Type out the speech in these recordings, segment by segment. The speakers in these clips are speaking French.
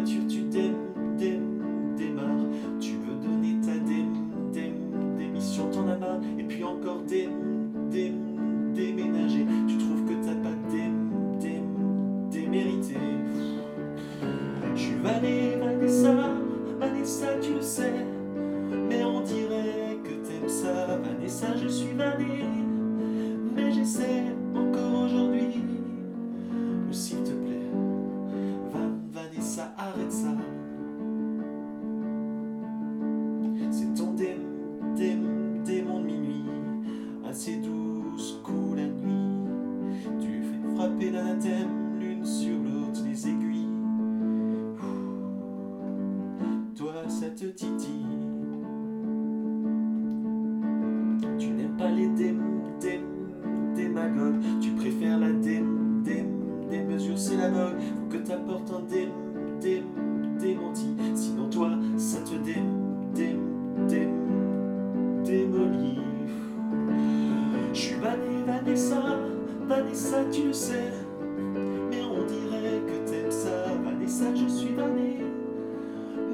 tu dém, dém, démarres. Tu veux donner ta dém, dém, démission, t'en as marre. Et puis encore dém, déménager. Tu trouves que t'as pas dém, dém, démérité. Je suis Vané, Vanessa, Vanessa, tu le sais. Mais on dirait que t'aimes ça, Vanessa, je suis Vané. L'une sur l'autre les aiguilles. Toi, ça te titille. Tu n'aimes pas les dém, dém, démagogues. Tu préfères la dém, dém, des mesures, vogue. Faut que t'apportes un dém, dém, démenti. Sinon, toi, ça te dém, dém, dém, démolit. Je suis Vanessa, Vanessa, tu le sais. Je suis Vané.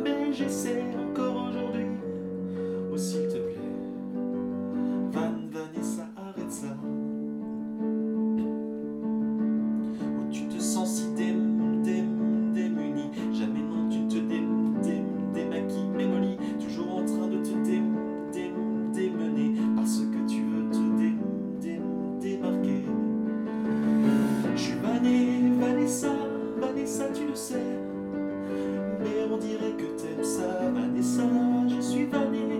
Mais j'essaie encore Mais on dirait que t'aimes ça, Vanessa, je suis Vané.